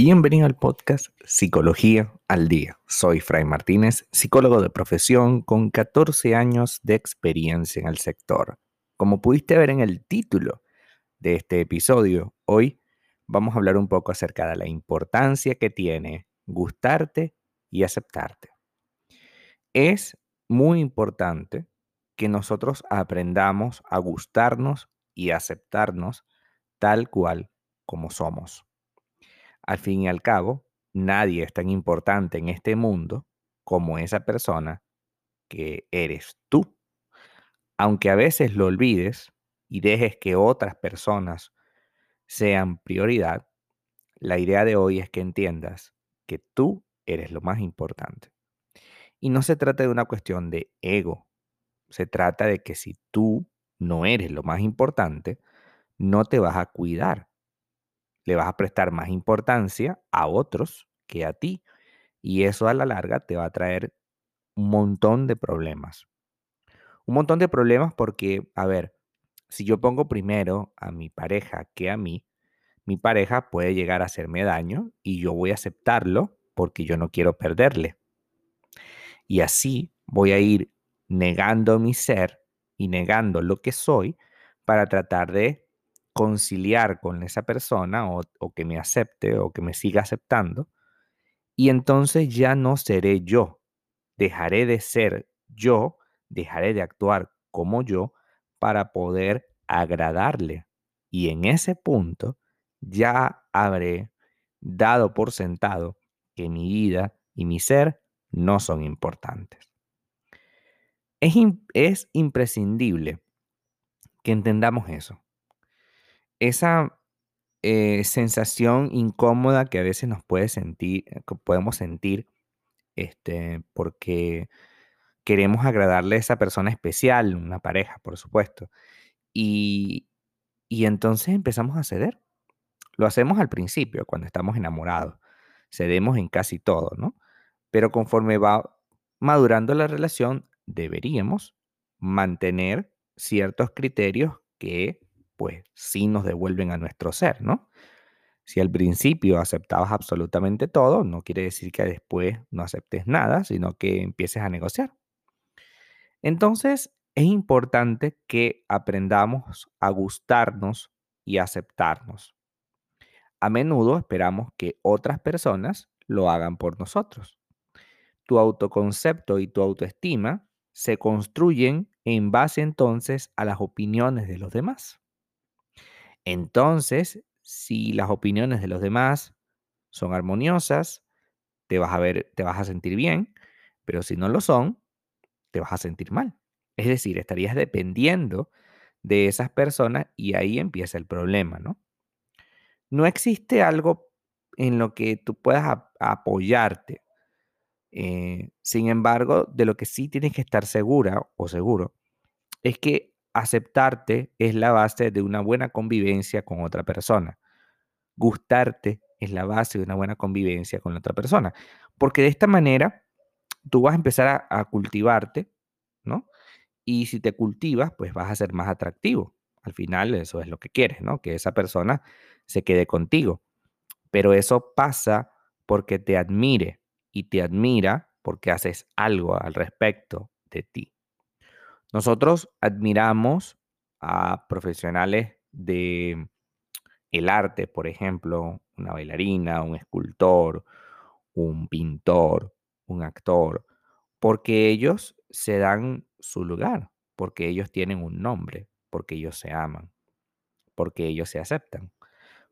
Bienvenido al podcast Psicología al Día. Soy Fray Martínez, psicólogo de profesión con 14 años de experiencia en el sector. Como pudiste ver en el título de este episodio, hoy vamos a hablar un poco acerca de la importancia que tiene gustarte y aceptarte. Es muy importante que nosotros aprendamos a gustarnos y aceptarnos tal cual como somos. Al fin y al cabo, nadie es tan importante en este mundo como esa persona que eres tú. Aunque a veces lo olvides y dejes que otras personas sean prioridad, la idea de hoy es que entiendas que tú eres lo más importante. Y no se trata de una cuestión de ego, se trata de que si tú no eres lo más importante, no te vas a cuidar le vas a prestar más importancia a otros que a ti. Y eso a la larga te va a traer un montón de problemas. Un montón de problemas porque, a ver, si yo pongo primero a mi pareja que a mí, mi pareja puede llegar a hacerme daño y yo voy a aceptarlo porque yo no quiero perderle. Y así voy a ir negando mi ser y negando lo que soy para tratar de conciliar con esa persona o, que me acepte o que me siga aceptando. Y entonces ya no seré yo. Dejaré de ser yo, dejaré de actuar como yo para poder agradarle. Y en ese punto ya habré dado por sentado que mi vida y mi ser no son importantes. Es, es imprescindible que entendamos eso esa eh, sensación incómoda que a veces nos puede sentir, eh, que podemos sentir, este, porque queremos agradarle a esa persona especial, una pareja, por supuesto. Y, y entonces empezamos a ceder. Lo hacemos al principio, cuando estamos enamorados. Cedemos en casi todo, ¿no? Pero conforme va madurando la relación, deberíamos mantener ciertos criterios que pues sí nos devuelven a nuestro ser, ¿no? Si al principio aceptabas absolutamente todo, no quiere decir que después no aceptes nada, sino que empieces a negociar. Entonces, es importante que aprendamos a gustarnos y aceptarnos. A menudo esperamos que otras personas lo hagan por nosotros. Tu autoconcepto y tu autoestima se construyen en base entonces a las opiniones de los demás. Entonces, si las opiniones de los demás son armoniosas, te vas a ver, te vas a sentir bien, pero si no lo son, te vas a sentir mal. Es decir, estarías dependiendo de esas personas y ahí empieza el problema, ¿no? No existe algo en lo que tú puedas apoyarte. Eh, sin embargo, de lo que sí tienes que estar segura o seguro es que Aceptarte es la base de una buena convivencia con otra persona. Gustarte es la base de una buena convivencia con otra persona. Porque de esta manera tú vas a empezar a, cultivarte, ¿no? Y si te cultivas, pues vas a ser más atractivo. Al final eso es lo que quieres, ¿no? Que esa persona se quede contigo. Pero eso pasa porque te admire y te admira porque haces algo al respecto de ti. Nosotros admiramos a profesionales de el arte, por ejemplo, una bailarina, un escultor, un pintor, un actor, porque ellos se dan su lugar, porque ellos tienen un nombre, porque ellos se aman, porque ellos se aceptan,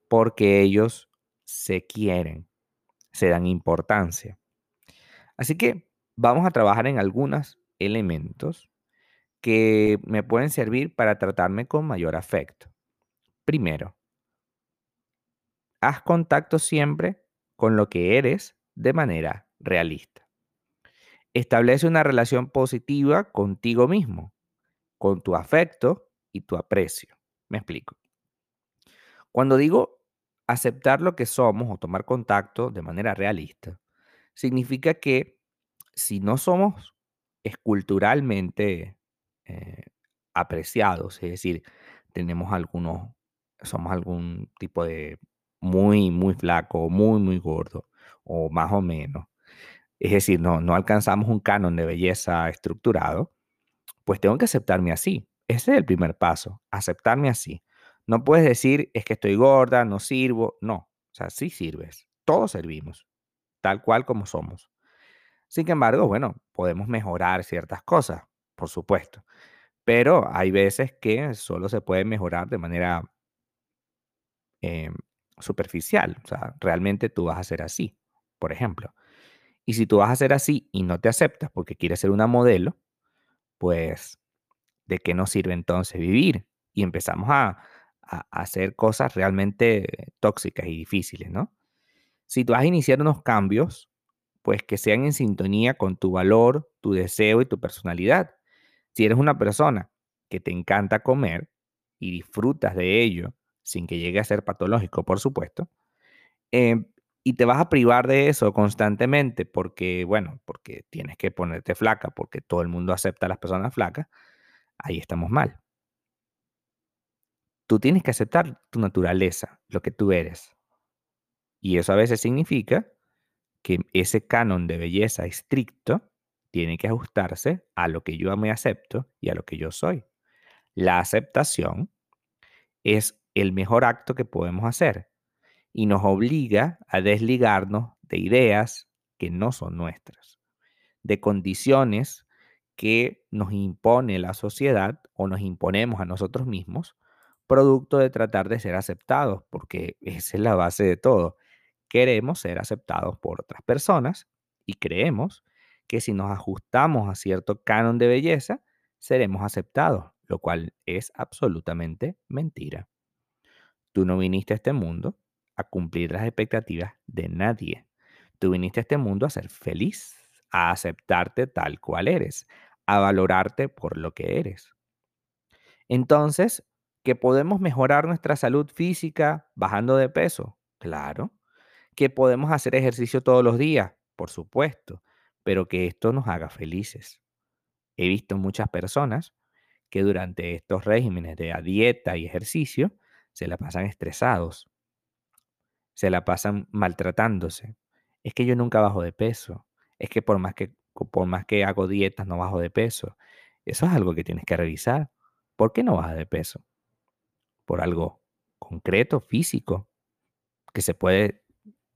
porque ellos se quieren, se dan importancia. Así que vamos a trabajar en algunos elementos que me pueden servir para tratarme con mayor afecto. Primero, haz contacto siempre con lo que eres de manera realista. Establece una relación positiva contigo mismo, con tu afecto y tu aprecio. Me explico. Cuando digo aceptar lo que somos o tomar contacto de manera realista, significa que si no somos esculturalmente eh, apreciados, es decir, tenemos algunos, somos algún tipo de muy, muy flaco, muy, muy gordo, o más o menos, es decir, no, no alcanzamos un canon de belleza estructurado, pues tengo que aceptarme así. Ese es el primer paso, aceptarme así. No puedes decir, es que estoy gorda, no sirvo. No, o sea, sí sirves. Todos servimos, tal cual como somos. Sin embargo, bueno, podemos mejorar ciertas cosas, por supuesto. Pero hay veces que solo se puede mejorar de manera em, superficial. O sea, realmente tú vas a ser así, por ejemplo. Y si tú vas a ser así y no te aceptas porque quieres ser una modelo, pues, ¿de qué nos sirve entonces vivir? Y empezamos a, a hacer cosas realmente tóxicas y difíciles, ¿no? Si tú vas a iniciar unos cambios, pues que sean en sintonía con tu valor, tu deseo y tu personalidad. Si eres una persona que te encanta comer y disfrutas de ello, sin que llegue a ser patológico, por supuesto, em, y te vas a privar de eso constantemente porque, bueno, porque tienes que ponerte flaca, porque todo el mundo acepta a las personas flacas, ahí estamos mal. Tú tienes que aceptar tu naturaleza, lo que tú eres. Y eso a veces significa que ese canon de belleza estricto tiene que ajustarse a lo que yo me acepto y a lo que yo soy. La aceptación es el mejor acto que podemos hacer y nos obliga a desligarnos de ideas que no son nuestras, de condiciones que nos impone la sociedad o nos imponemos a nosotros mismos, producto de tratar de ser aceptados, porque esa es la base de todo. Queremos ser aceptados por otras personas y creemos que si nos ajustamos a cierto canon de belleza, seremos aceptados, lo cual es absolutamente mentira. Tú no viniste a este mundo a cumplir las expectativas de nadie. Tú viniste a este mundo a ser feliz, a aceptarte tal cual eres, a valorarte por lo que eres. Entonces, ¿que podemos mejorar nuestra salud física bajando de peso? Claro. ¿Que podemos hacer ejercicio todos los días? Por supuesto pero que esto nos haga felices. He visto muchas personas que durante estos regímenes de dieta y ejercicio se la pasan estresados, se la pasan maltratándose. Es que yo nunca bajo de peso, es que por más que, por más que hago dietas no bajo de peso. Eso es algo que tienes que revisar. ¿Por qué no bajas de peso? ¿Por algo concreto, físico, que se puede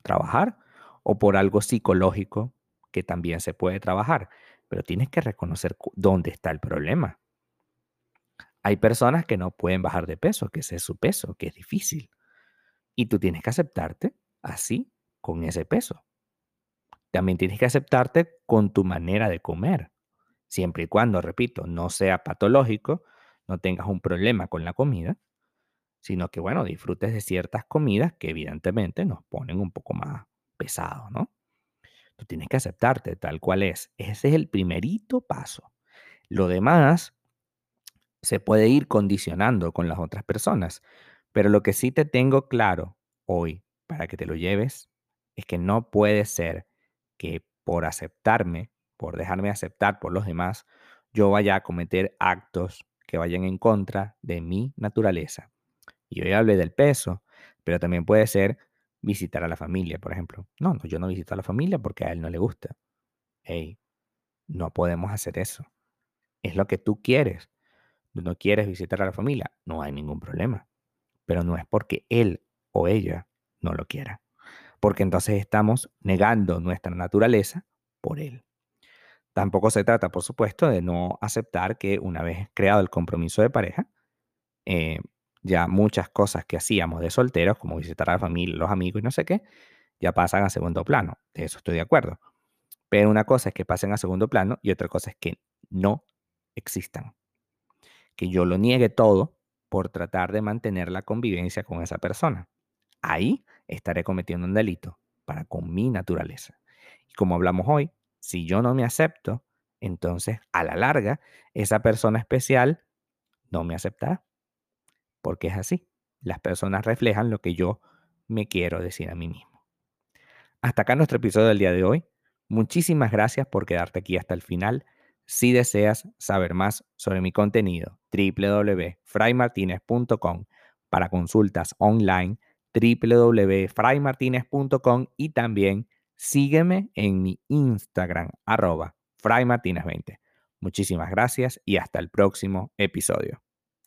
trabajar? ¿O por algo psicológico que también se puede trabajar, pero tienes que reconocer dónde está el problema. Hay personas que no pueden bajar de peso, que ese es su peso, que es difícil. Y tú tienes que aceptarte así, con ese peso. También tienes que aceptarte con tu manera de comer. Siempre y cuando, repito, no sea patológico, no tengas un problema con la comida, sino que, bueno, disfrutes de ciertas comidas que evidentemente nos ponen un poco más pesados, ¿no? Tú tienes que aceptarte tal cual es. Ese es el primerito paso. Lo demás se puede ir condicionando con las otras personas. Pero lo que sí te tengo claro hoy para que te lo lleves es que no puede ser que por aceptarme, por dejarme aceptar por los demás, yo vaya a cometer actos que vayan en contra de mi naturaleza. Y hoy hablé del peso, pero también puede ser visitar a la familia, por ejemplo. No, no, yo no visito a la familia porque a él no le gusta. Hey, no podemos hacer eso. Es lo que tú quieres. No quieres visitar a la familia, no hay ningún problema. Pero no es porque él o ella no lo quiera. Porque entonces estamos negando nuestra naturaleza por él. Tampoco se trata, por supuesto, de no aceptar que una vez creado el compromiso de pareja, eh, ya muchas cosas que hacíamos de solteros, como visitar a la familia, los amigos y no sé qué, ya pasan a segundo plano. De eso estoy de acuerdo. Pero una cosa es que pasen a segundo plano y otra cosa es que no existan. Que yo lo niegue todo por tratar de mantener la convivencia con esa persona. Ahí estaré cometiendo un delito para con mi naturaleza. Y como hablamos hoy, si yo no me acepto, entonces a la larga esa persona especial no me aceptará porque es así. Las personas reflejan lo que yo me quiero decir a mí mismo. Hasta acá nuestro episodio del día de hoy. Muchísimas gracias por quedarte aquí hasta el final. Si deseas saber más sobre mi contenido, www.fraymartinez.com para consultas online, www.fraymartinez.com y también sígueme en mi Instagram, arroba fraymartinez20. Muchísimas gracias y hasta el próximo episodio.